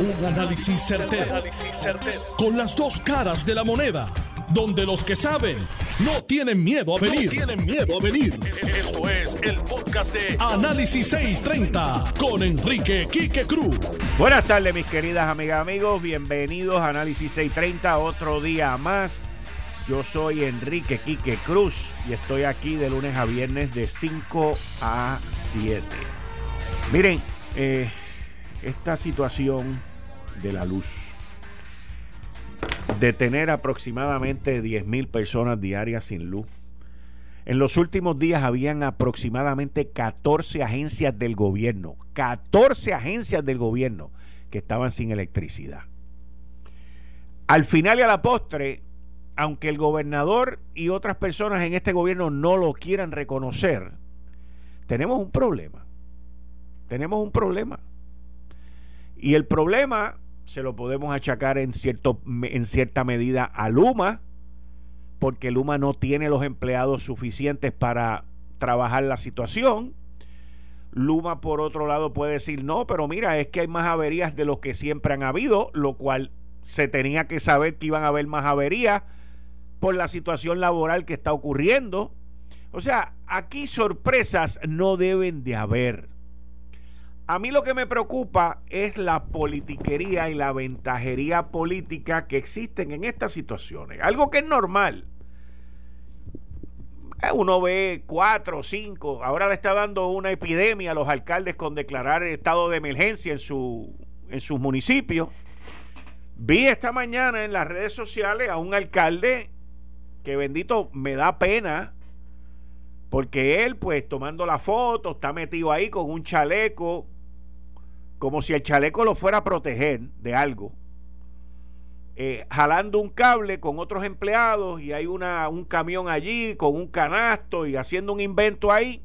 Un análisis certero, Con las dos caras de la moneda. Donde los que saben no tienen miedo a venir. tienen miedo a venir. Esto es el podcast de Análisis 630 con Enrique Quique Cruz. Buenas tardes, mis queridas amigas, amigos. Bienvenidos a Análisis 630, otro día más. Yo soy Enrique Quique Cruz y estoy aquí de lunes a viernes de 5 a 7. Miren, eh, esta situación de la luz, de tener aproximadamente 10.000 personas diarias sin luz. En los últimos días habían aproximadamente 14 agencias del gobierno, 14 agencias del gobierno que estaban sin electricidad. Al final y a la postre, aunque el gobernador y otras personas en este gobierno no lo quieran reconocer, tenemos un problema. Tenemos un problema. Y el problema se lo podemos achacar en, cierto, en cierta medida a Luma, porque Luma no tiene los empleados suficientes para trabajar la situación. Luma, por otro lado, puede decir, no, pero mira, es que hay más averías de los que siempre han habido, lo cual se tenía que saber que iban a haber más averías por la situación laboral que está ocurriendo. O sea, aquí sorpresas no deben de haber. A mí lo que me preocupa es la politiquería y la ventajería política que existen en estas situaciones. Algo que es normal. Eh, uno ve cuatro, cinco. Ahora le está dando una epidemia a los alcaldes con declarar el estado de emergencia en, su, en sus municipios. Vi esta mañana en las redes sociales a un alcalde que bendito me da pena porque él pues tomando la foto está metido ahí con un chaleco como si el chaleco lo fuera a proteger de algo, eh, jalando un cable con otros empleados y hay una, un camión allí con un canasto y haciendo un invento ahí,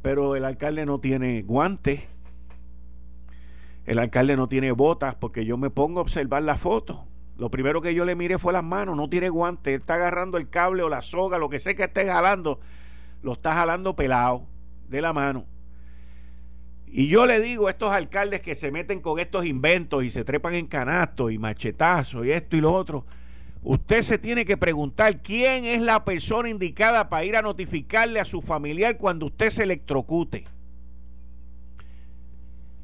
pero el alcalde no tiene guantes, el alcalde no tiene botas, porque yo me pongo a observar la foto. Lo primero que yo le miré fue las manos, no tiene guantes, está agarrando el cable o la soga, lo que sé que esté jalando, lo está jalando pelado de la mano. Y yo le digo a estos alcaldes que se meten con estos inventos y se trepan en canastos y machetazos y esto y lo otro, usted se tiene que preguntar quién es la persona indicada para ir a notificarle a su familiar cuando usted se electrocute.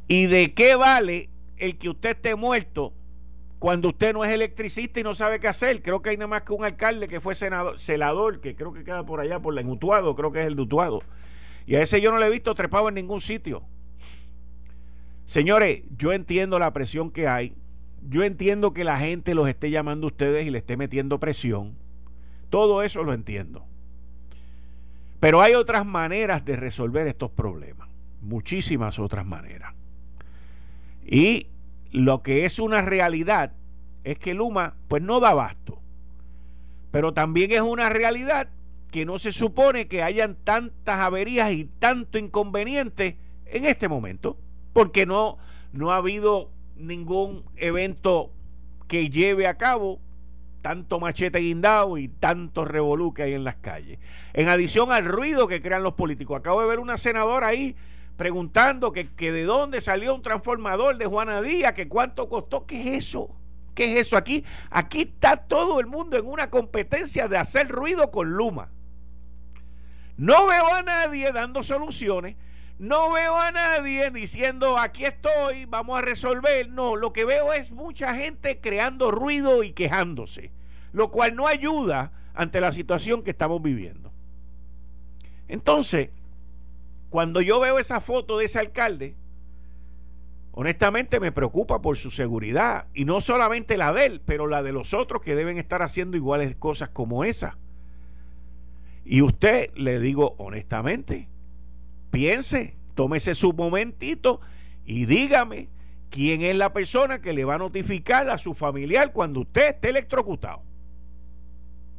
¿Y de qué vale el que usted esté muerto cuando usted no es electricista y no sabe qué hacer? Creo que hay nada más que un alcalde que fue senador, celador, que creo que queda por allá, por la Engutuado, creo que es el Dutuado. Y a ese yo no le he visto trepado en ningún sitio. Señores, yo entiendo la presión que hay. Yo entiendo que la gente los esté llamando a ustedes y le esté metiendo presión. Todo eso lo entiendo. Pero hay otras maneras de resolver estos problemas. Muchísimas otras maneras. Y lo que es una realidad es que Luma pues no da abasto. Pero también es una realidad que no se supone que hayan tantas averías y tanto inconveniente en este momento porque no, no ha habido ningún evento que lleve a cabo tanto machete guindado y tanto revolú que hay en las calles. En adición al ruido que crean los políticos. Acabo de ver una senadora ahí preguntando que, que de dónde salió un transformador de Juana Díaz, que cuánto costó. ¿Qué es eso? ¿Qué es eso? Aquí, aquí está todo el mundo en una competencia de hacer ruido con Luma. No veo a nadie dando soluciones. No veo a nadie diciendo aquí estoy, vamos a resolver. No, lo que veo es mucha gente creando ruido y quejándose, lo cual no ayuda ante la situación que estamos viviendo. Entonces, cuando yo veo esa foto de ese alcalde, honestamente me preocupa por su seguridad. Y no solamente la de él, pero la de los otros que deben estar haciendo iguales cosas como esa. Y usted, le digo honestamente, piense, tómese su momentito y dígame quién es la persona que le va a notificar a su familiar cuando usted esté electrocutado.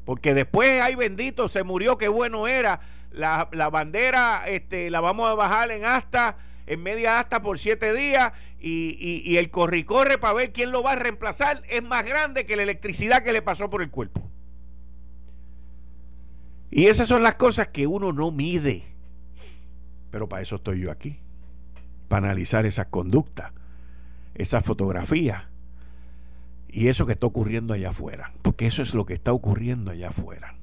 Porque después, ay bendito, se murió, qué bueno era. La, bandera este, la vamos a bajar en hasta, en media hasta por siete días y, y, y el corre-corre para ver quién lo va a reemplazar es más grande que la electricidad que le pasó por el cuerpo. Y esas son las cosas que uno no mide. Pero para eso estoy yo aquí, para analizar esas conductas. esa fotografía y eso que está ocurriendo allá afuera, porque eso es lo que está ocurriendo allá afuera.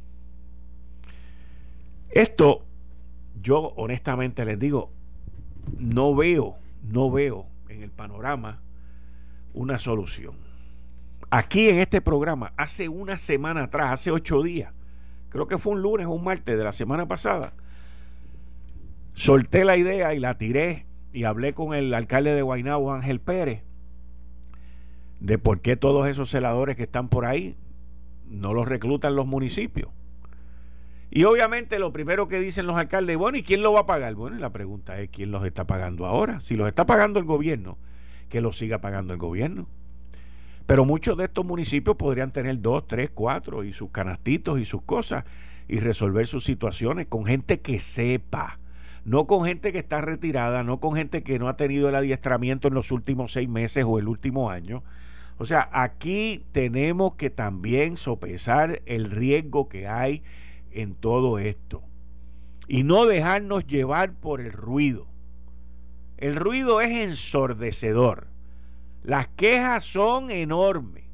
Esto, yo honestamente les digo, no veo, no veo en el panorama una solución. Aquí en este programa, hace una semana atrás, hace ocho días, creo que fue un lunes o un martes de la semana pasada, solté la idea y la tiré y hablé con el alcalde de Guaynabo, Ángel Pérez, de por qué todos esos celadores que están por ahí no los reclutan los municipios. Y obviamente lo primero que dicen los alcaldes, bueno, ¿y quién lo va a pagar? Bueno, la pregunta es, ¿quién los está pagando ahora? Si los está pagando el gobierno, que los siga pagando el gobierno. Pero muchos de estos municipios podrían tener dos, tres, cuatro y sus canastitos y sus cosas y resolver sus situaciones con gente que sepa no con gente que está retirada, no con gente que no ha tenido el adiestramiento en los últimos seis meses o el último año. O sea, aquí tenemos que también sopesar el riesgo que hay en todo esto y no dejarnos llevar por el ruido. El ruido es ensordecedor. Las quejas son enormes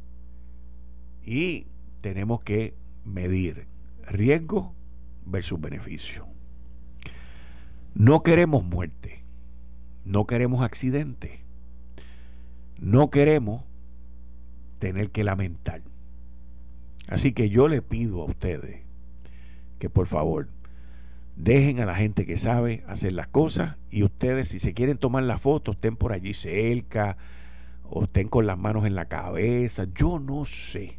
y tenemos que medir riesgo versus beneficio. No queremos muerte, no queremos accidentes, no queremos tener que lamentar. Así que yo le pido a ustedes que por favor dejen a la gente que sabe hacer las cosas y ustedes si se quieren tomar la foto estén por allí cerca o estén con las manos en la cabeza, yo no sé.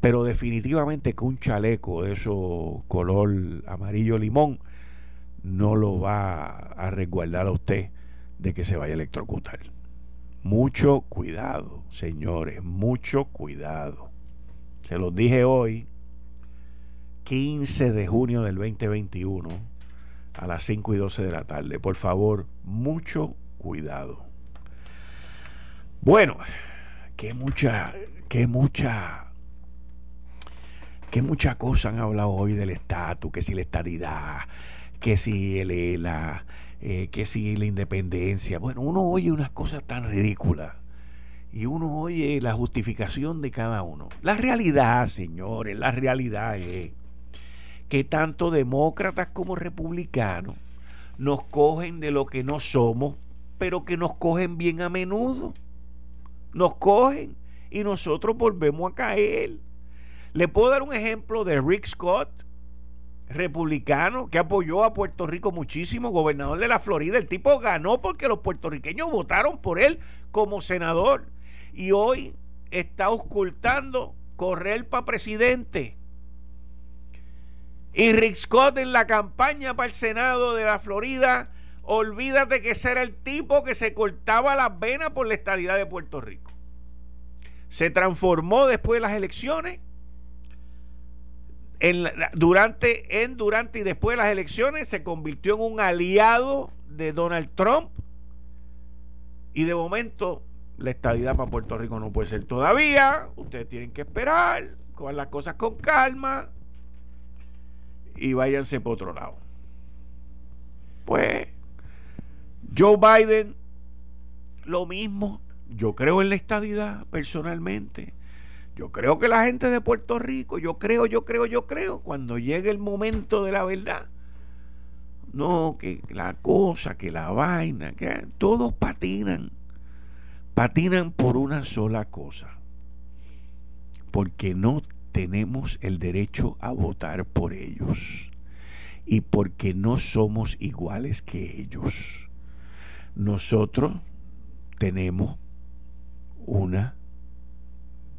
Pero definitivamente que un chaleco de eso color amarillo limón no lo va a resguardar a usted de que se vaya a electrocutar. Mucho cuidado, señores, mucho cuidado. Se los dije hoy, 15 de junio del 2021, a las 5 y 12 de la tarde. Por favor, mucho cuidado. Bueno, que mucha, que mucha, que mucha cosa han hablado hoy del estatus, que si la estadidad, que si el ELA, eh, que si la independencia. Bueno, uno oye unas cosas tan ridículas y uno oye la justificación de cada uno. La realidad, señores, la realidad es que tanto demócratas como republicanos nos cogen de lo que no somos, pero que nos cogen bien a menudo. Nos cogen y nosotros volvemos a caer. Le puedo dar un ejemplo de Rick Scott, republicano que apoyó a Puerto Rico muchísimo, gobernador de la Florida. El tipo ganó porque los puertorriqueños votaron por él como senador. Y hoy está ocultando correr para presidente. Y Rick Scott en la campaña para el Senado de la Florida, olvídate que ese era el tipo que se cortaba las venas por la estadidad de Puerto Rico. Se transformó después de las elecciones durante, en, durante y después de las elecciones se convirtió en un aliado de Donald Trump y de momento la estadidad para Puerto Rico no puede ser todavía. Ustedes tienen que esperar, con las cosas con calma y váyanse por otro lado. Pues Joe Biden, lo mismo. Yo creo en la estadidad personalmente. Yo creo que la gente de Puerto Rico, yo creo, yo creo, yo creo, cuando llegue el momento de la verdad, no, que la cosa, que la vaina, que todos patinan, patinan por una sola cosa, porque no tenemos el derecho a votar por ellos y porque no somos iguales que ellos. Nosotros tenemos una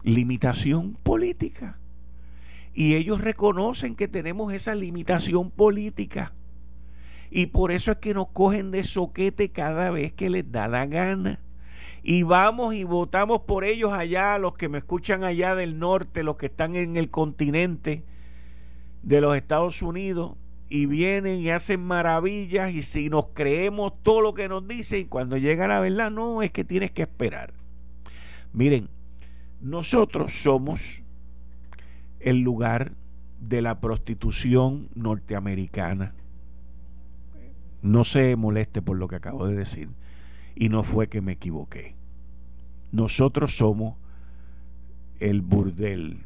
limitación política. Y ellos reconocen que tenemos esa limitación política. Y por eso es que nos cogen de soquete cada vez que les da la gana. Y vamos y votamos por ellos allá, los que me escuchan allá del norte, los que están en el continente de los Estados Unidos, y vienen y hacen maravillas, y si nos creemos todo lo que nos dicen, cuando llega la verdad, no, es que tienes que esperar. Miren, nosotros somos el lugar de la prostitución norteamericana. No se moleste por lo que acabo de decir. Y no fue que me equivoqué. nosotros somos el burdel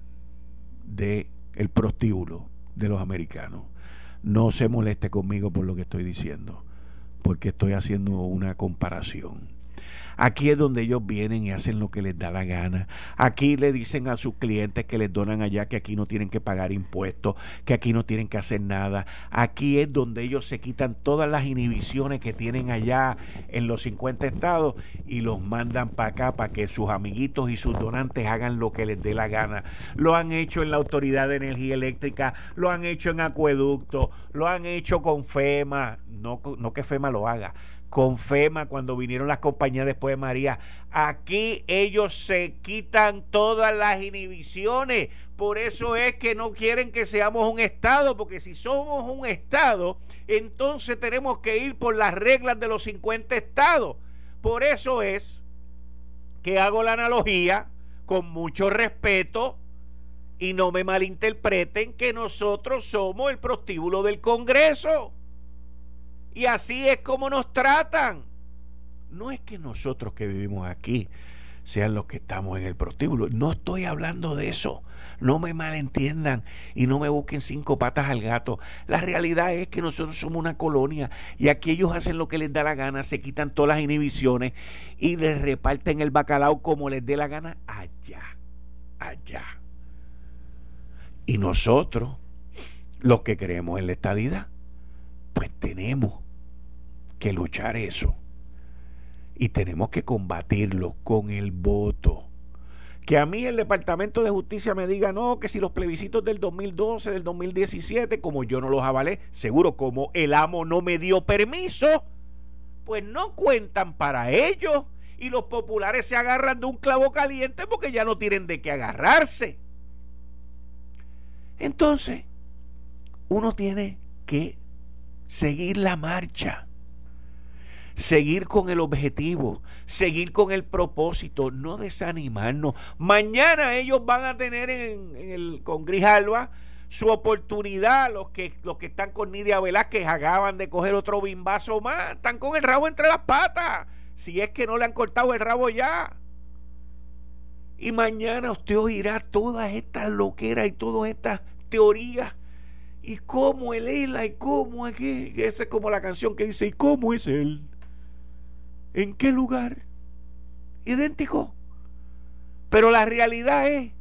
de el prostíbulo de los americanos. No se moleste conmigo por lo que estoy diciendo, porque estoy haciendo una comparación. Aquí es donde ellos vienen y hacen lo que les da la gana. Aquí le dicen a sus clientes que les donan allá que aquí no tienen que pagar impuestos, que aquí no tienen que hacer nada. Aquí es donde ellos se quitan todas las inhibiciones que tienen allá en los 50 estados y los mandan para acá para que sus amiguitos y sus donantes hagan lo que les dé la gana. Lo han hecho en la Autoridad de Energía Eléctrica, lo han hecho en Acueducto, lo han hecho con FEMA. No, no que FEMA lo haga con FEMA cuando vinieron las compañías después de María. Aquí ellos se quitan todas las inhibiciones. Por eso es que no quieren que seamos un Estado, porque si somos un Estado, entonces tenemos que ir por las reglas de los 50 Estados. Por eso es que hago la analogía con mucho respeto y no me malinterpreten que nosotros somos el prostíbulo del Congreso. Y así es como nos tratan. No es que nosotros que vivimos aquí sean los que estamos en el prostíbulo. No estoy hablando de eso. No me malentiendan y no me busquen cinco patas al gato. La realidad es que nosotros somos una colonia y aquí ellos hacen lo que les da la gana, se quitan todas las inhibiciones y les reparten el bacalao como les dé la gana allá, allá. Y nosotros, los que creemos en la estadidad, pues tenemos que luchar eso. Y tenemos que combatirlo con el voto. Que a mí el Departamento de Justicia me diga, no, que si los plebiscitos del 2012, del 2017, como yo no los avalé, seguro como el amo no me dio permiso, pues no cuentan para ellos. Y los populares se agarran de un clavo caliente porque ya no tienen de qué agarrarse. Entonces, uno tiene que seguir la marcha, seguir con el objetivo, seguir con el propósito, no desanimarnos. Mañana ellos van a tener en, el con Grijalva su oportunidad, los que, los que están con Nidia Velázquez acaban de coger otro bimbazo más, están con el rabo entre las patas, si es que no le han cortado el rabo ya. Y mañana usted oirá todas estas loqueras y todas estas teorías ¿Y cómo él? ¿Y cómo aquí? Esa es como la canción que dice, ¿y cómo es él? ¿En qué lugar? Idéntico. Pero la realidad es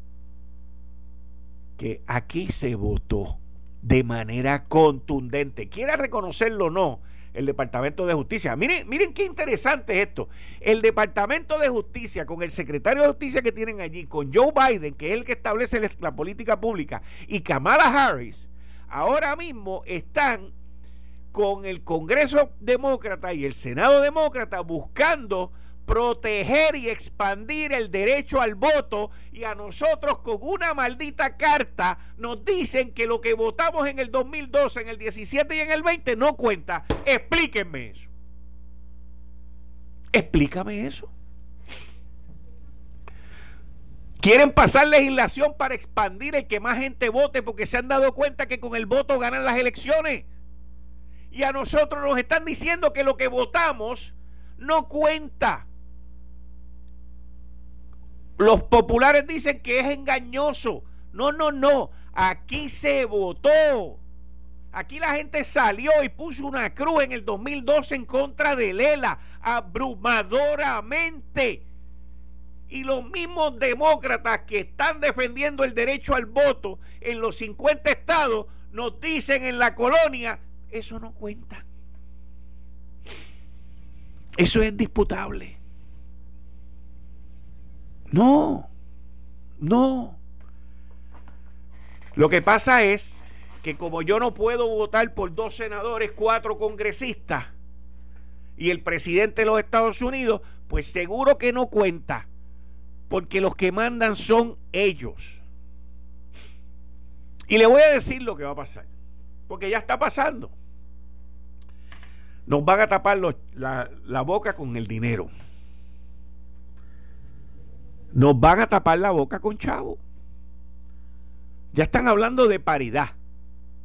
que aquí se votó de manera contundente. Quiera reconocerlo o no, el Departamento de Justicia. Miren, miren qué interesante es esto. El Departamento de Justicia, con el secretario de Justicia que tienen allí, con Joe Biden, que es el que establece la política pública, y Kamala Harris, ahora mismo están con el Congreso Demócrata y el Senado Demócrata buscando proteger y expandir el derecho al voto y a nosotros con una maldita carta nos dicen que lo que votamos en el 2012, en el 17 y en el 20 no cuenta. Explíquenme eso. Explícame eso. Quieren pasar legislación para expandir el que más gente vote porque se han dado cuenta que con el voto ganan las elecciones. Y a nosotros nos están diciendo que lo que votamos no cuenta. Los populares dicen que es engañoso. No, no, no. Aquí se votó. Aquí la gente salió y puso una cruz en el 2012 en contra de Lela, abrumadoramente. Y los mismos demócratas que están defendiendo el derecho al voto en los 50 estados nos dicen en la colonia, eso no cuenta. Eso es disputable. No, no. Lo que pasa es que como yo no puedo votar por dos senadores, cuatro congresistas y el presidente de los Estados Unidos, pues seguro que no cuenta porque los que mandan son ellos. Y le voy a decir lo que va a pasar, porque ya está pasando. Nos van a tapar la, boca con el dinero. Nos van a tapar la boca con chavo. Ya están hablando de paridad.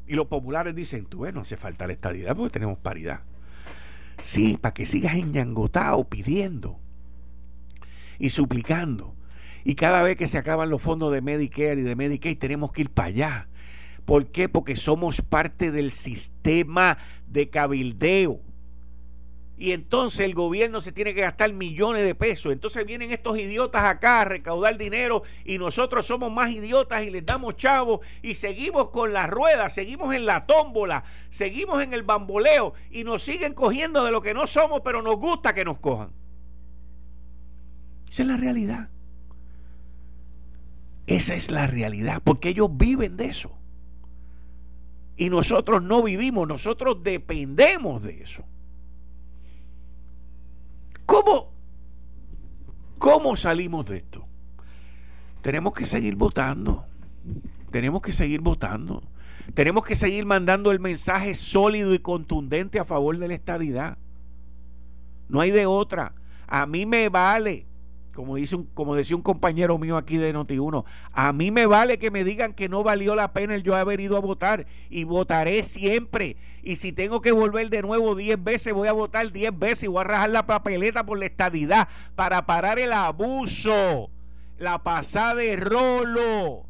Y los populares dicen, tú ves, no hace falta la estadidad porque tenemos paridad. Sí, para que sigas enñangotado pidiendo. Y suplicando. Y cada vez que se acaban los fondos de Medicare y de Medicaid tenemos que ir para allá. ¿Por qué? Porque somos parte del sistema de cabildeo. Y entonces el gobierno se tiene que gastar millones de pesos. Entonces vienen estos idiotas acá a recaudar dinero y nosotros somos más idiotas y les damos chavos y seguimos con la rueda, seguimos en la tómbola, seguimos en el bamboleo y nos siguen cogiendo de lo que no somos, pero nos gusta que nos cojan. Esa es la realidad. Esa es la realidad, porque ellos viven de eso. Y nosotros no vivimos, nosotros dependemos de eso. ¿Cómo, cómo salimos de esto? Tenemos que seguir votando. Tenemos que seguir votando. Tenemos que seguir mandando el mensaje sólido y contundente a favor de la estadidad. No hay de otra. A mí me vale como, dice como decía un compañero mío aquí de Noti1, a mí me vale que me digan que no valió la pena el yo haber ido a votar y votaré siempre. Y si tengo que volver de nuevo 10 veces, voy a votar 10 veces y voy a rajar la papeleta por la estadidad para parar el abuso, la pasada de rolo.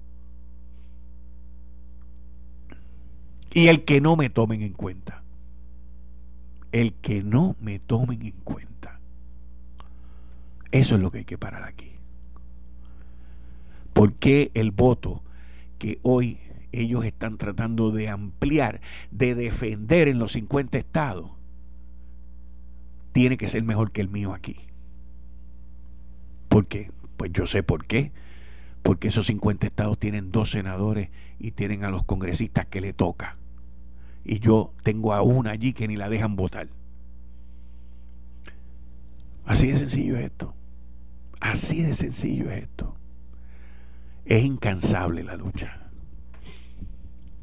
Y el que no me tomen en cuenta. El que no me tomen en cuenta. Eso es lo que hay que parar aquí. ¿Por qué el voto que hoy ellos están tratando de ampliar, de defender en los 50 estados, tiene que ser mejor que el mío aquí? ¿Por qué? Pues yo sé por qué. Porque esos 50 estados tienen dos senadores y tienen a los congresistas que le toca. Y yo tengo a una allí que ni la dejan votar. Así de sencillo es esto. Así de sencillo es esto. Es incansable la lucha.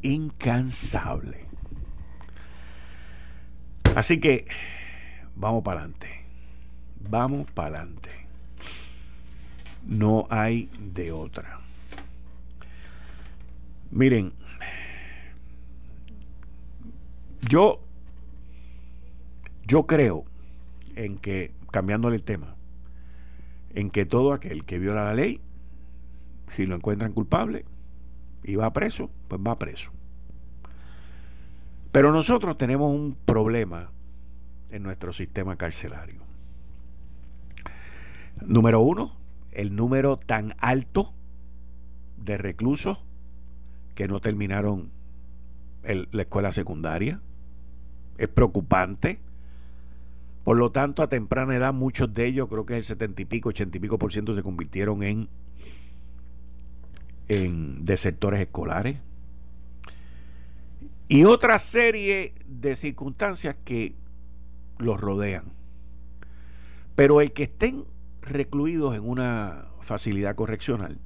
Incansable. Así que vamos para adelante. Vamos para adelante. No hay de otra. Miren, yo yo creo en que cambiándole el tema en que todo aquel que viola la ley, si lo encuentran culpable y va preso, pues va preso. Pero nosotros tenemos un problema en nuestro sistema carcelario. Número uno, el número tan alto de reclusos que no terminaron la escuela secundaria. Es preocupante por lo tanto, a temprana edad, muchos de ellos, creo que el setenta y pico, ochenta y pico por ciento, se convirtieron en, en desertores escolares. Y otra serie de circunstancias que los rodean. Pero el que estén recluidos en una facilidad correccional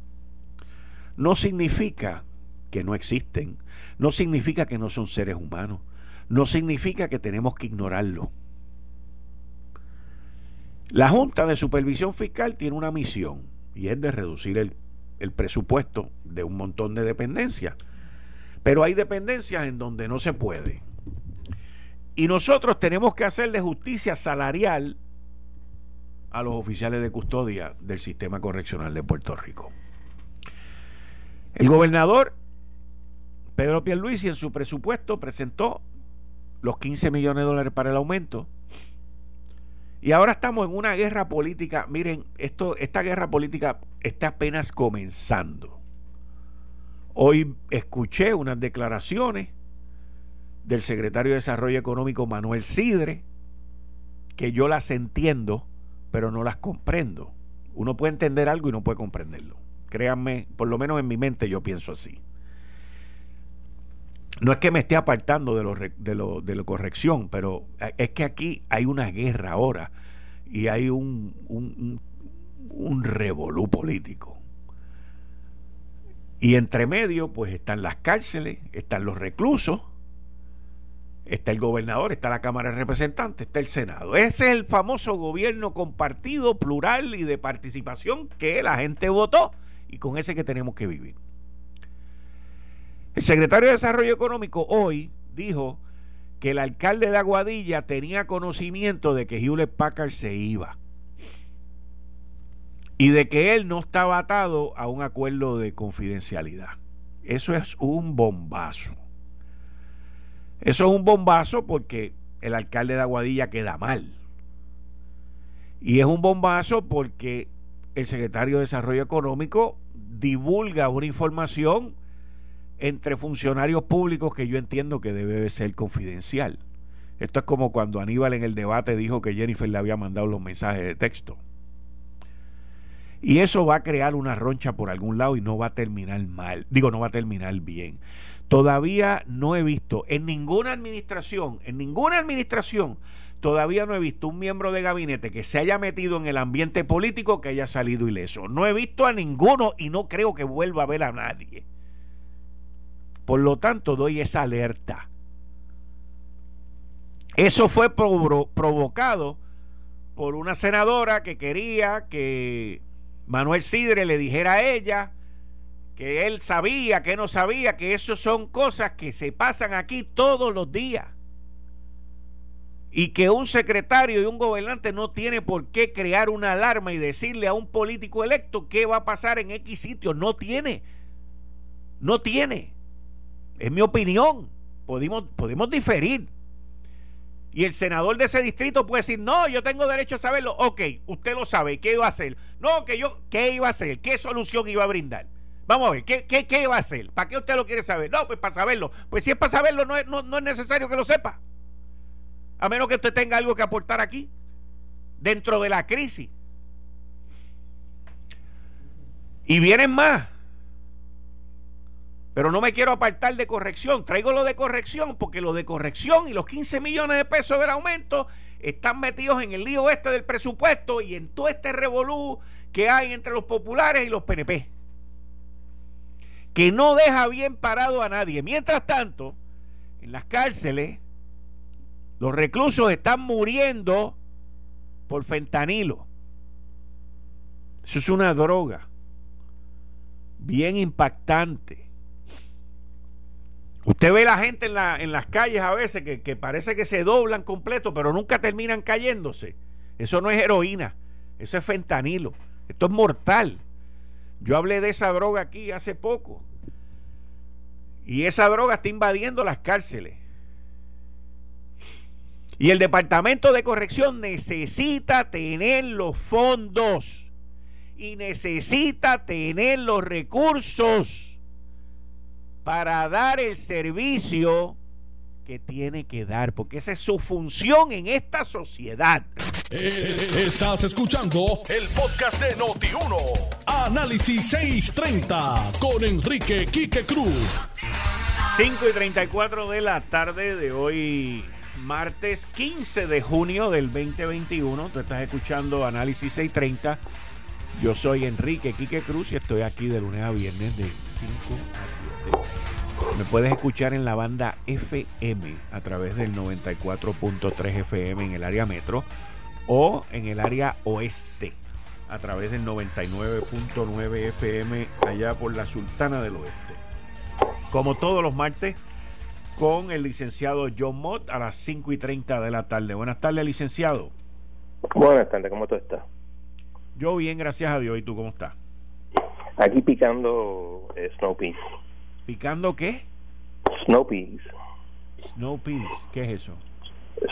no significa que no existen, no significa que no son seres humanos, no significa que tenemos que ignorarlo la Junta de Supervisión Fiscal tiene una misión y es de reducir el, presupuesto de un montón de dependencias. Pero hay dependencias en donde no se puede. Y nosotros tenemos que hacerle justicia salarial a los oficiales de custodia del sistema correccional de Puerto Rico. El gobernador Pedro Pierluisi en su presupuesto presentó los 15 millones de dólares para el aumento y ahora estamos en una guerra política. Miren, esto, esta guerra política está apenas comenzando. Hoy escuché unas declaraciones del secretario de Desarrollo Económico Manuel Sidre, que yo las entiendo, pero no las comprendo. Uno puede entender algo y no puede comprenderlo. Créanme, por lo menos en mi mente yo pienso así. No es que me esté apartando de lo, de de la corrección, pero es que aquí hay una guerra ahora y hay un, un, un revolú político. Y entre medio, pues están las cárceles, están los reclusos, está el gobernador, está la Cámara de Representantes, está el Senado. Ese es el famoso gobierno compartido, plural y de participación que la gente votó y con ese que tenemos que vivir. El secretario de Desarrollo Económico hoy dijo que el alcalde de Aguadilla tenía conocimiento de que Hewlett Packard se iba. y de que él no estaba atado a un acuerdo de confidencialidad. Eso es un bombazo. Eso es un bombazo porque el alcalde de Aguadilla queda mal. Y es un bombazo porque el secretario de Desarrollo Económico divulga una información entre funcionarios públicos que yo entiendo que debe ser confidencial. Esto es como cuando Aníbal en el debate dijo que Jennifer le había mandado los mensajes de texto. Y eso va a crear una roncha por algún lado y no va a terminar mal. Digo, no va a terminar bien. Todavía no he visto en ninguna administración, en ninguna administración, todavía no he visto un miembro de gabinete que se haya metido en el ambiente político que haya salido ileso. No he visto a ninguno y no creo que vuelva a ver a nadie. Por lo tanto, doy esa alerta. Eso fue provocado por una senadora que quería que Manuel Sidre le dijera a ella que él sabía, que no sabía, que eso son cosas que se pasan aquí todos los días. Y que un secretario y un gobernante no tiene por qué crear una alarma y decirle a un político electo qué va a pasar en X sitio. No tiene. No tiene. Es mi opinión. Podemos, podemos diferir. Y el senador de ese distrito puede decir, no, yo tengo derecho a saberlo. Ok, usted lo sabe, ¿qué iba a hacer? No, que yo, ¿qué iba a hacer? ¿Qué solución iba a brindar? Vamos a ver, ¿qué, qué, iba a hacer? ¿Para qué usted lo quiere saber? No, pues para saberlo. Pues si es para saberlo, no es, no, no es necesario que lo sepa. A menos que usted tenga algo que aportar aquí, dentro de la crisis. Y vienen más. Pero no me quiero apartar de corrección. Traigo lo de corrección porque lo de corrección y los 15 millones de pesos del aumento están metidos en el lío este del presupuesto y en todo este revolú que hay entre los populares y los PNP. Que no deja bien parado a nadie. Mientras tanto, en las cárceles, los reclusos están muriendo por fentanilo. Eso es una droga bien impactante Usted ve la gente en, la, en las calles a veces que, parece que se doblan completo, pero nunca terminan cayéndose. Eso no es heroína, eso es fentanilo. Esto es mortal. Yo hablé de esa droga aquí hace poco. Y esa droga está invadiendo las cárceles. Y el Departamento de Corrección necesita tener los fondos y necesita tener los recursos para dar el servicio que tiene que dar, porque esa es su función en esta sociedad. Eh, estás escuchando el podcast de Noti1. Análisis 630 con Enrique Quique Cruz. 5 y 34 de la tarde de hoy, martes 15 de junio del 2021. Tú estás escuchando Análisis 630. Yo soy Enrique Quique Cruz y estoy aquí de lunes a viernes de 5 a 7 me puedes escuchar en la banda FM a través del 94.3 FM en el área metro o en el área oeste a través del 99.9 FM allá por la Sultana del Oeste. Como todos los martes, con el licenciado John Mott a las 5 y 30 de la tarde. Buenas tardes, licenciado. Buenas tardes, ¿cómo tú estás? Yo bien, gracias a Dios. ¿Y tú cómo estás? Aquí picando eh, Snow ¿Picando qué? Snow peas. Snow peas, ¿qué es eso?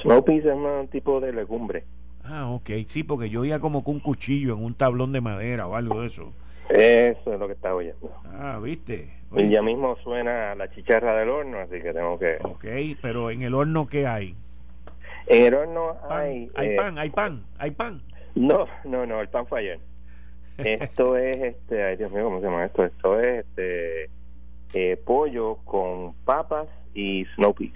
Snow peas es un tipo de legumbre. Ah, ok, sí, porque yo oía como con un cuchillo en un tablón de madera o algo de eso. Eso es lo que estaba oyendo. Ah, ¿viste? Y ya mismo suena la chicharra del horno, así que tengo que... Ok, pero ¿en el horno qué hay? En el horno hay... ¿Hay eh, pan? ¿Hay pan? ¿Hay pan? No, no, no, el pan fue ayer. esto es, este, ay Dios mío, ¿cómo se llama esto? Esto es, este eh, pollo con papas y snow peas.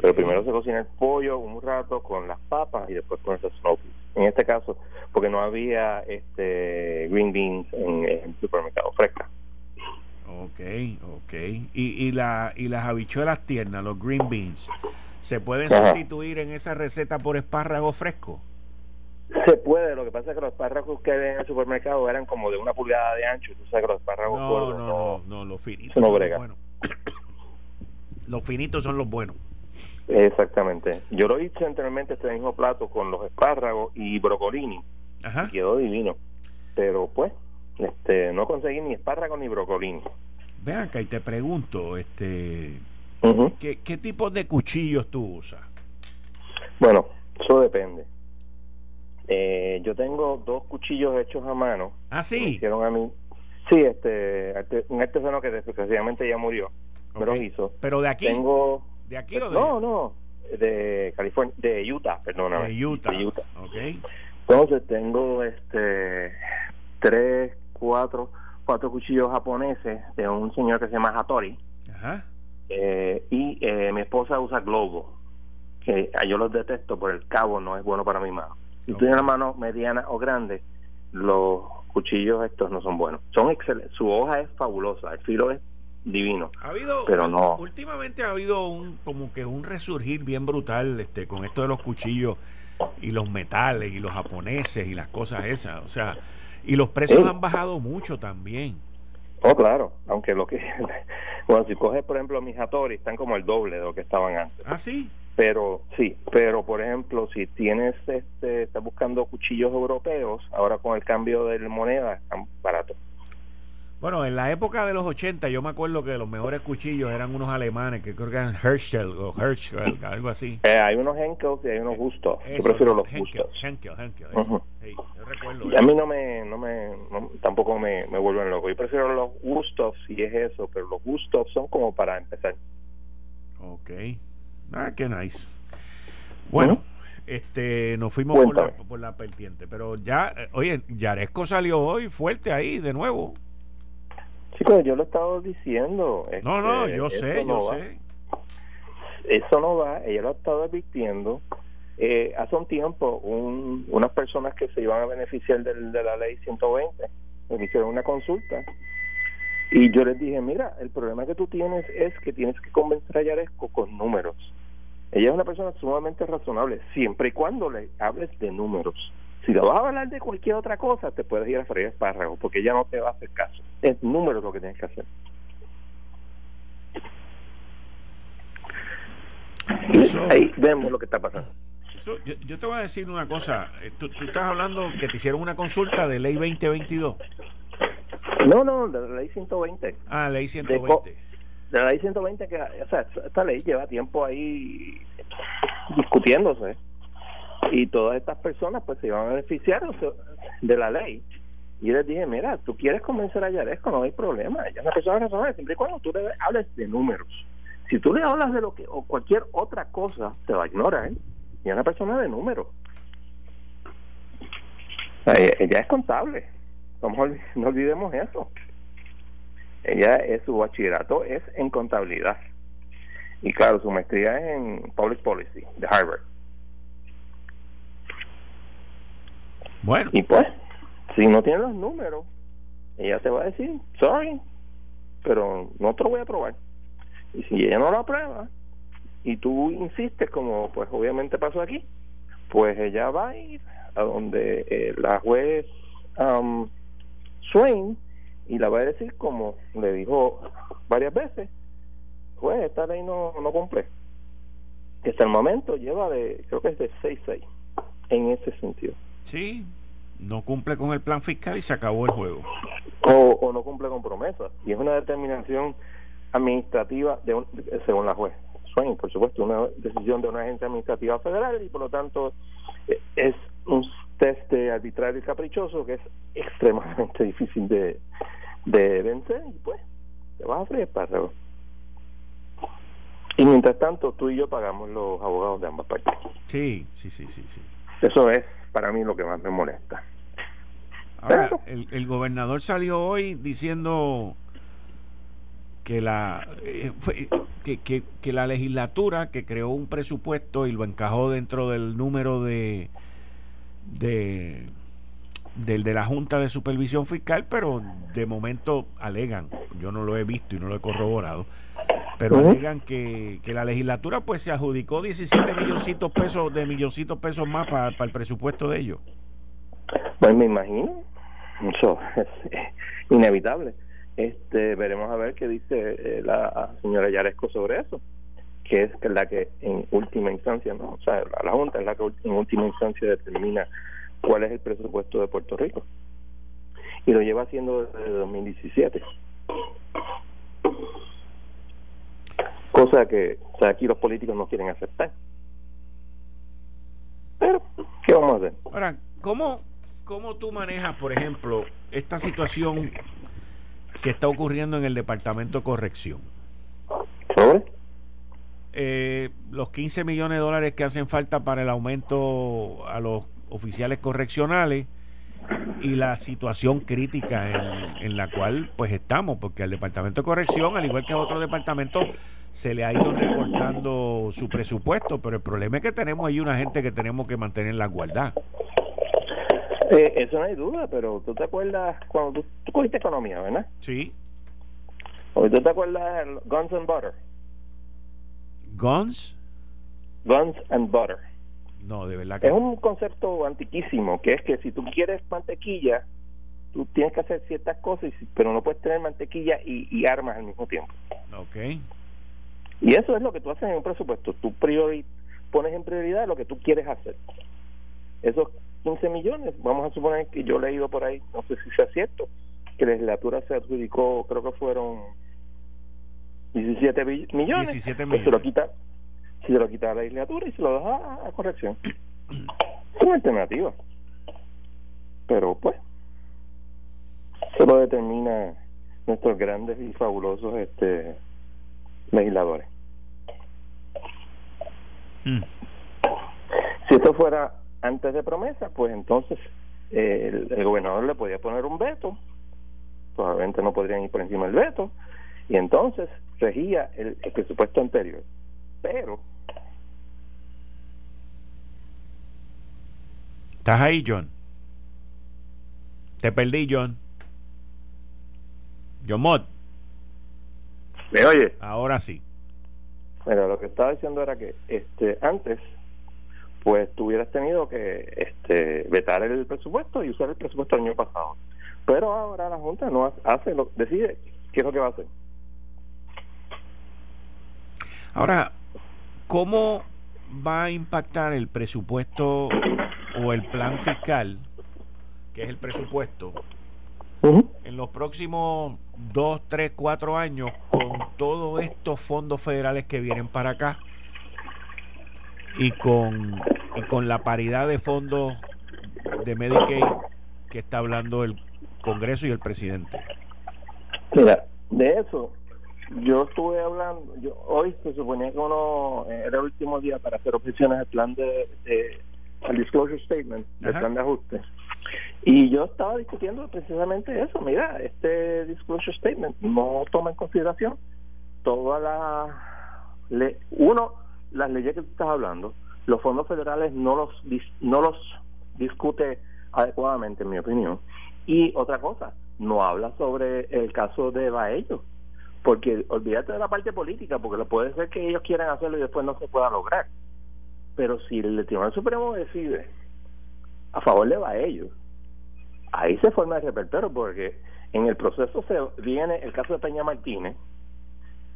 Pero primero se cocina el pollo un rato con las papas y después con esos snow peas. En este caso, porque no había este green beans en, el supermercado fresca. Ok, ok. ¿Y, y, la, y las habichuelas tiernas, los green beans, ¿se pueden sustituir en esa receta por espárrago fresco? Se puede, lo que pasa es que los espárragos que ven en el supermercado eran como de una pulgada de ancho, tú sabes que los espárragos no, no, no, no, los finitos son los buenos. los finitos son los buenos. Exactamente. Yo lo hice anteriormente este mismo plato con los espárragos y brocolini. Ajá. quedó divino. pero pues este no conseguí ni espárrago ni brocolín. Vean acá y te pregunto, este, ¿qué, ¿qué tipo de cuchillos tú usas? Bueno, eso depende. Eh, yo tengo dos cuchillos hechos a mano. Ah, sí. hicieron a mí. Sí, este, un artesano que desgraciadamente ya murió. Me lo hizo. ¿Pero de aquí? Tengo. ¿De aquí o de.? No, no. De California. De Utah, perdóname. De Utah. De Utah. Ok. Entonces tengo este. Tres, cuatro, cuatro cuchillos japoneses de un señor que se llama Hattori. Ajá. Eh, y eh, mi esposa usa Globo. Que yo los detesto por el cabo, no es bueno para mi mano. Si okay. tienes una mano mediana o grande, los cuchillos estos no son buenos. Son excelentes. Su hoja es fabulosa, el filo es divino. Ha habido, pero no. Últimamente ha habido un como que un resurgir bien brutal este con esto de los cuchillos y los metales y los japoneses y las cosas esas, o sea, y los precios sí. han bajado mucho también. Oh, claro, aunque lo que bueno, si coges por ejemplo mis Hattori están como el doble de lo que estaban antes. Ah, sí. Pero sí, pero por ejemplo, si tienes este estás buscando cuchillos europeos, ahora con el cambio de moneda están baratos. Bueno, en la época de los 80 yo me acuerdo que los mejores cuchillos eran unos alemanes que creo que eran Herschel o Herschel, algo así. Eh, hay unos Henkel y hay unos Gustav. Yo prefiero los Henkel, Gustav. Henkel, Henkel. Uh -huh. hey, yo recuerdo y a mí no me, no me no, tampoco me, me vuelven loco. Yo prefiero los Gustav si es eso, pero los Gustav son como para empezar. Ok. Ah, qué nice. Bueno, uh -huh. este, nos fuimos por la, por la, vertiente, pero ya, eh, oye, Yaresco salió hoy fuerte ahí de nuevo. Chicos, yo lo he estado diciendo. Este, no, no, yo sé, no yo va. sé. Eso no va, ella lo ha estado advirtiendo. Eh, hace un tiempo, un, unas personas que se iban a beneficiar del, de la ley 120 me hicieron una consulta y yo les dije, mira, el problema que tú tienes es que tienes que convencer a Yaresco con números. Ella es una persona sumamente razonable, siempre y cuando le hables de números. Si le vas a hablar de cualquier otra cosa, te puedes ir a freír espárragos, porque ella no te va a hacer caso. Es números lo que tienes que hacer. Ahí vemos lo que está pasando. Yo, yo, te voy a decir una cosa. Tú, tú, estás hablando que te hicieron una consulta de ley 2022. No, no, de la ley 120. Ah, ley 120. De, de la ley 120, que, o sea, esta ley lleva tiempo ahí discutiéndose y todas estas personas pues se iban a beneficiar de la ley y les dije mira tú quieres convencer a Yaresco no hay problema ella es una persona razonable siempre y cuando tú le hables de números si tú le hablas de lo que o cualquier otra cosa te va a ignorar ¿eh? y es una persona de números ella es contable Vamos, no olvidemos eso ella es su bachillerato es en contabilidad y claro su maestría es en public policy de Harvard Bueno. Y pues, si no tiene los números, ella te va a decir, sorry, pero no te lo voy a aprobar. Y si ella no lo aprueba, y tú insistes, como pues obviamente pasó aquí, pues ella va a ir a donde eh, la juez um, Swain y la va a decir como le dijo varias veces, pues esta ley no, no cumple. Que hasta el momento lleva de, creo que es de 6-6 en ese sentido. Sí, no cumple con el plan fiscal y se acabó el juego. O, o no cumple con promesas. Y es una determinación administrativa de un, según la juez. Swain, por supuesto, una decisión de una agencia administrativa federal y por lo tanto es un test de arbitrario y caprichoso que es extremadamente difícil de, de vencer y pues te vas a freír párrafo. Y mientras tanto, tú y yo pagamos los abogados de ambas partes. Sí, sí, sí, sí, sí. Eso es para mí lo que más me molesta. Ahora, el, el, gobernador salió hoy diciendo que la eh, fue, que, que, que, la legislatura que creó un presupuesto y lo encajó dentro del número de de del de la Junta de Supervisión Fiscal, pero de momento alegan, yo no lo he visto y no lo he corroborado, pero alegan que, que, la legislatura pues se adjudicó 17 milloncitos pesos de milloncitos pesos más para pa el presupuesto de ellos. Pues me imagino, eso es inevitable. Este, veremos a ver qué dice eh, la señora Yaresco sobre eso, que es la que en última instancia, no, o sea, la, Junta es la que en última instancia determina cuál es el presupuesto de Puerto Rico. y lo lleva haciendo desde 2017. Cosa que o sea, aquí los políticos no quieren aceptar. Pero, ¿qué vamos a hacer? Ahora, ¿cómo, cómo tú manejas, por ejemplo, esta situación que está ocurriendo en el Departamento de Corrección? Eh, los 15 millones de dólares que hacen falta para el aumento a los oficiales correccionales y la situación crítica en, en, la cual pues estamos, porque al Departamento de Corrección, al igual que a otros departamentos, se le ha ido recortando su presupuesto, pero el problema es que tenemos ahí una gente que tenemos que mantener la guardada. Eh, eso no hay duda, pero tú te acuerdas cuando tú, tú cogiste economía, ¿verdad? Sí. ¿O tú te acuerdas Guns and Butter? ¿Guns? Guns and Butter. No, de verdad que Es un concepto antiquísimo, que es que si tú quieres mantequilla, tú tienes que hacer ciertas cosas, pero no puedes tener mantequilla y, y armas al mismo tiempo. Ok. Y eso es lo que tú haces en un presupuesto. Tú priori pones en prioridad lo que tú quieres hacer. Esos 15 millones, vamos a suponer que yo he leído por ahí, no sé si sea cierto, que la legislatura se adjudicó, creo que fueron 17 bi- millones. 17 pues se lo millones. quita, si se lo quita a la legislatura y se lo deja a, corrección. Es una alternativa. Pero pues, eso lo determina nuestros grandes y fabulosos este legisladores. Mm. Si esto fuera antes de promesa, pues entonces eh, el, el gobernador le podía poner un veto, probablemente no podrían ir por encima del veto, y entonces regía el, el presupuesto anterior. Pero ¿Estás ahí, John? Te perdí, John. John Mott, ¿Me oye? ahora sí. Mira, lo que estaba diciendo era que este antes pues tú hubieras tenido que este vetar el presupuesto y usar el presupuesto del año pasado. Pero ahora la Junta no hace- hace lo decide qué es lo que va a hacer. Ahora, ¿cómo va a impactar el presupuesto o el plan fiscal, que es el presupuesto, en los próximos dos, tres, cuatro años con todos estos fondos federales que vienen para acá y con, y con la paridad de fondos de Medicaid que está hablando el Congreso y el presidente? Mira, de eso yo estuve hablando, yo hoy se suponía que uno eh, era el último día para hacer objeciones al plan de, de al disclosure statement, Ajá. plan de ajuste. Y yo estaba discutiendo precisamente eso, mira, este disclosure statement no toma en consideración todas las uno las leyes que tú estás hablando, los fondos federales no los dis- no los discute adecuadamente en mi opinión. Y otra cosa, no habla sobre el caso de Baello, porque olvídate de la parte política, porque lo puede ser que ellos quieran hacerlo y después no se pueda lograr. Pero si el Tribunal Supremo decide a favor de Baello, ahí se forma el repertorio, porque en el proceso se viene el caso de Peña Martínez,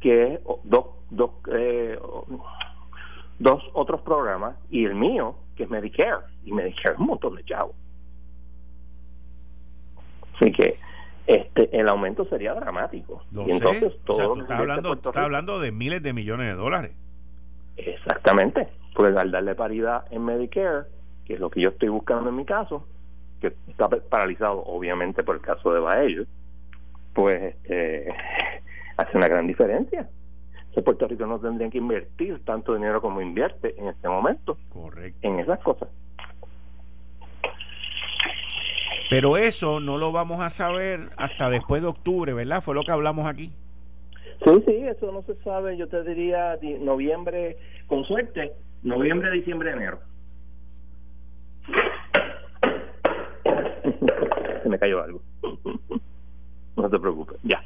que es dos, dos, eh, dos otros programas, y el mío, que es Medicare, y Medicare es un montón de chavos. Así que este el aumento sería dramático. Lo y sé. entonces O todo sea, lo tú estás hablando, estás hablando de miles de millones de dólares. Exactamente, porque al darle paridad en Medicare, que es lo que yo estoy buscando en mi caso, que está pa- paralizado obviamente por el caso de Baello, pues este, hace una gran diferencia. Puerto Rico no tendría que invertir tanto dinero como invierte en este momento Correcto. en esas cosas. Pero eso no lo vamos a saber hasta después de octubre, ¿verdad? Fue lo que hablamos aquí. Sí, sí, eso no se sabe, yo te diría di- noviembre, con suerte, noviembre, diciembre, enero. Se me cayó algo. No te preocupes, ya.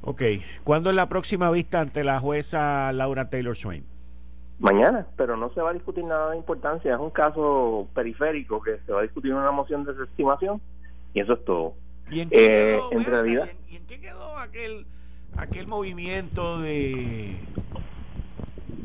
Ok. ¿Cuándo es la próxima vista ante la jueza Laura Taylor Swain? Mañana, pero no se va a discutir nada de importancia, es un caso periférico que se va a discutir una moción de desestimación y eso es todo. ¿Y en Eh, en ven acá, realidad- ¿y en- ¿y en qué quedó aquel, aquel movimiento de.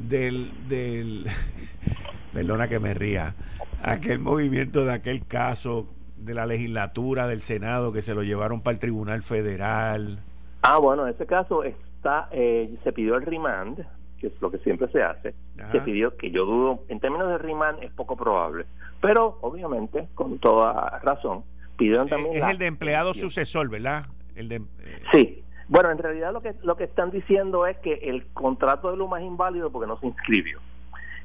del. del perdona que me ría. Aquel movimiento de aquel caso de la legislatura, del Senado, que se lo llevaron para el Tribunal Federal. Ah, bueno, en ese caso está, eh, se pidió el remand, que es lo que siempre se hace. Se pidió que yo dudo, en términos de remand es poco probable, pero obviamente, con toda razón, pidieron eh, también. es el de empleado sucesor, ¿verdad? El de, eh, Sí. Bueno, en realidad lo que lo que están diciendo es que el contrato de Luma es inválido porque no se inscribió.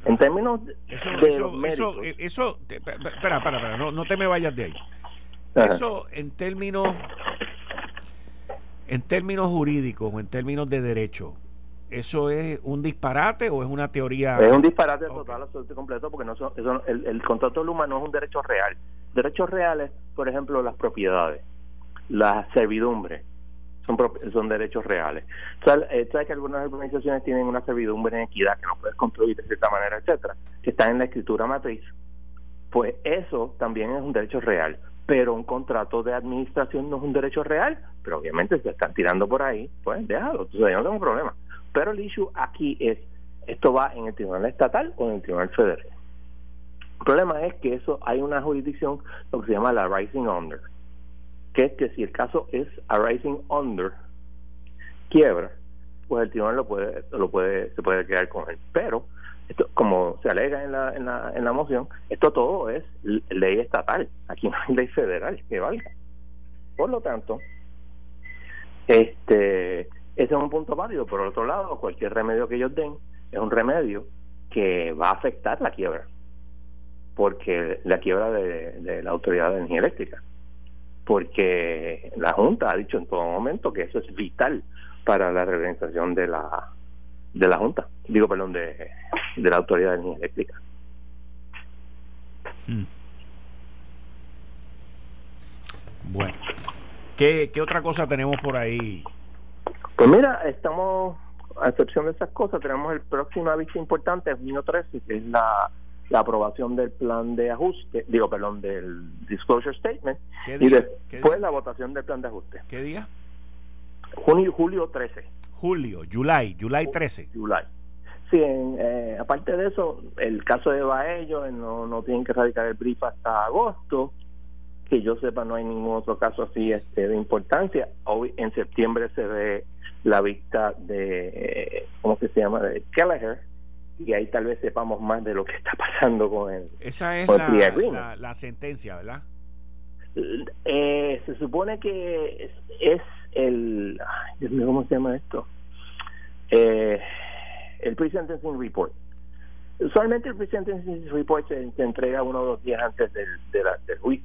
En términos eso, de eso, eso, espera, espera, espera, no, no te me vayas de ahí. Eso en términos en términos jurídicos o en términos de derecho, ¿eso es un disparate o es una teoría? Es un disparate total, absoluto y completo, porque no eso, el, el, contrato de Luma no es un derecho real. Derechos reales, por ejemplo, las propiedades, la servidumbre, son, son derechos reales. ¿Sabes, eh, ¿Sabes que algunas organizaciones tienen una servidumbre en equidad que no puedes construir de cierta manera, etcétera, que están en la escritura matriz? Pues eso también es un derecho real pero un contrato de administración no es un derecho real, pero obviamente se están tirando por ahí, pues déjalo, entonces yo no tengo problema. Pero el issue aquí es, ¿esto va en el tribunal estatal o en el tribunal federal? El problema es que eso hay una jurisdicción, lo que se llama la rising under, que es que si el caso es arising under quiebra, pues el tribunal lo puede, lo puede, se puede quedar con él. Pero esto, como se alega en la, en la, en la moción, esto todo es ley estatal, aquí no hay ley federal que valga. Por lo tanto, este ese es un punto válido. Por otro lado, cualquier remedio que ellos den es un remedio que va a afectar la quiebra, porque la quiebra de, la Autoridad de Energía Eléctrica, porque la Junta ha dicho en todo momento que eso es vital para la reorganización de la de la Junta, digo, perdón, de, de la Autoridad de Energía Eléctrica. Mm. Bueno, ¿Qué, ¿qué otra cosa tenemos por ahí? Pues mira, estamos, a excepción de esas cosas, tenemos el próximo aviso importante, junio 13, que es la, la aprobación del plan de ajuste, digo, perdón, del disclosure statement, y después la votación del plan de ajuste. ¿Qué día? Junio, julio 13 julio, July, July 13. July. Sí, eh, aparte de eso, el caso de Baello, no, no tienen que radicar el brief hasta agosto. Que yo sepa, no hay ningún otro caso así este, de importancia. Hoy en septiembre se ve la vista de, eh, ¿cómo se llama?, de Kelleher, y ahí tal vez sepamos más de lo que está pasando con el. Esa es la, la, sentencia, ¿verdad? se supone que es el, ¿cómo se llama esto? Eh, el pre-sentencing report. Usualmente el pre-sentencing report se, entrega uno o dos días antes del, de, la,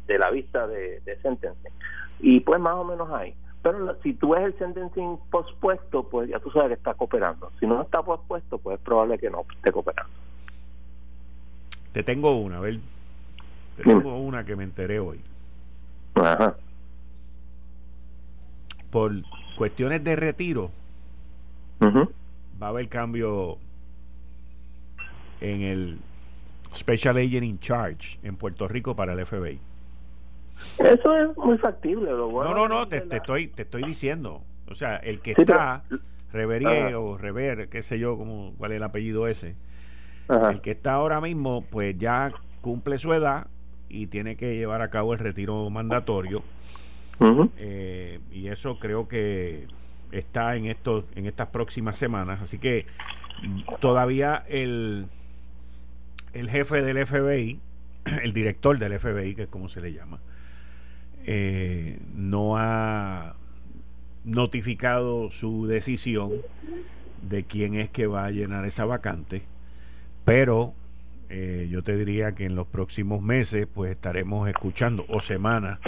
de la vista de, de sentencing. Y pues más o menos hay. Pero si tú ves el sentencing pospuesto, pues ya tú sabes que está cooperando. Si no está pospuesto, pues es probable que no esté cooperando. Te tengo una, a ver. Te tengo una que me enteré hoy. Ajá por cuestiones de retiro, va a haber cambio en el Special Agent in Charge en Puerto Rico para el FBI. Eso es muy factible. no, no, no, te, estoy, te estoy diciendo. O sea, el que está, Reverie o Rever, qué sé yo, como, cuál es el apellido ese, el que está ahora mismo, pues ya cumple su edad y tiene que llevar a cabo el retiro mandatorio eh, y eso creo que está en estos en estas próximas semanas así que todavía el el jefe del FBI el director del FBI que es como se le llama eh, no ha notificado su decisión de quién es que va a llenar esa vacante pero eh, yo te diría que en los próximos meses pues estaremos escuchando o semanas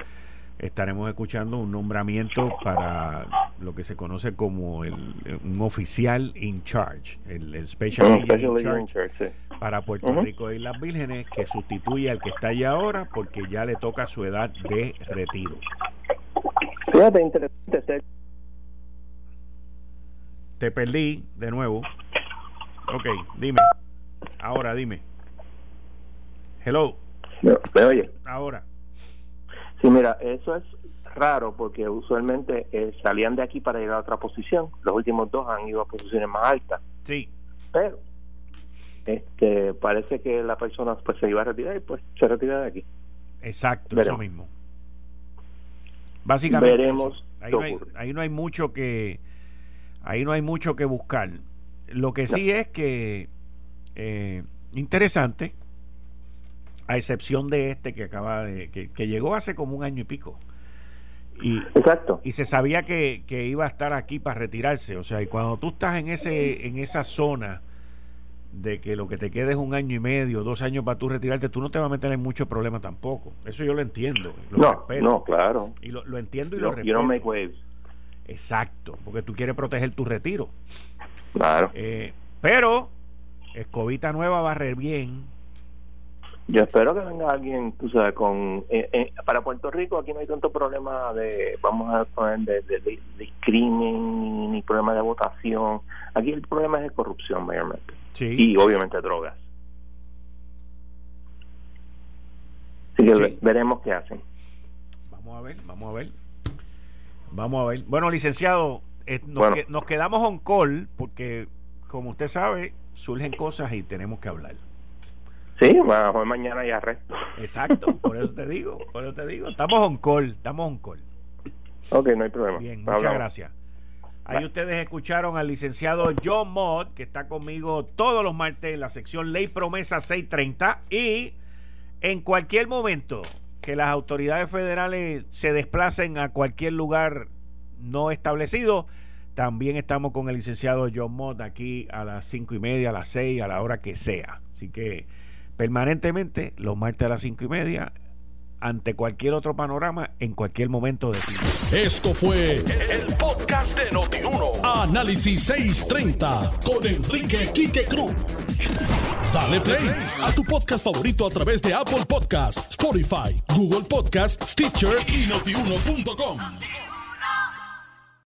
estaremos escuchando un nombramiento para lo que se conoce como el, un oficial in charge, el, special, agent in charge, para Puerto Rico y las Vírgenes, que sustituye al que está allá ahora porque ya le toca su edad de retiro. Fíjate, interesante. Te perdí de nuevo. Ok, dime. Ahora dime. Hello. ¿Me oye? Ahora. Sí, mira, eso es raro porque usualmente eh, salían de aquí para ir a otra posición. Los últimos dos han ido a posiciones más altas. Sí. Pero este parece que la persona pues se iba a retirar y pues se retira de aquí. Exacto, eso mismo. Básicamente. Veremos. Ahí no, hay, ahí no hay mucho que. Ahí no hay mucho que buscar. Lo que sí es que. Eh, interesante. A excepción de este que acaba de. Que, que llegó hace como un año y pico. Y, Exacto. y se sabía que, que, iba a estar aquí para retirarse. O sea, y cuando tú estás en ese en esa zona de que lo que te quede es un año y medio, dos años para tú retirarte, tú no te vas a meter en muchos problemas tampoco. Eso yo lo entiendo. Lo no, respeto. no, claro. Y lo, lo entiendo y lo respeto. You don't make waves. Exacto, porque tú quieres proteger tu retiro. Claro. Eh, pero, escobita nueva va a re bien. Yo espero que venga alguien, tú sabes, con... eh, eh, para Puerto Rico aquí no hay tanto problema de, vamos a poner, de, de, de- de crimen ni, problema de votación. Aquí el problema es de corrupción mayormente. Sí. Y obviamente drogas. Así que Sí. ve- veremos qué hacen. Vamos a ver, vamos a ver. Vamos a ver. Bueno, licenciado, eh, nos, Bueno. que- nos quedamos on call porque, como usted sabe, surgen cosas y tenemos que hablar. Sí, mañana hay arresto. Exacto, por eso te digo, por eso te digo. Estamos on call, estamos on call. Ok, no hay problema. Bien, muchas Hablamos. gracias. Ahí Bye. ustedes escucharon al licenciado John Mott, que está conmigo todos los martes en la sección Ley Promesa 630. Y en cualquier momento que las autoridades federales se desplacen a cualquier lugar no establecido, también estamos con el licenciado John Mott aquí a las cinco y media, a las seis, a la hora que sea. Así que permanentemente, los martes a las cinco y media, ante cualquier otro panorama, en cualquier momento de tiempo. Esto fue el podcast de Notiuno. Análisis 630 con Enrique Quique Cruz. Dale play a tu podcast favorito a través de Apple Podcasts, Spotify, Google Podcasts, Stitcher y notiuno.com.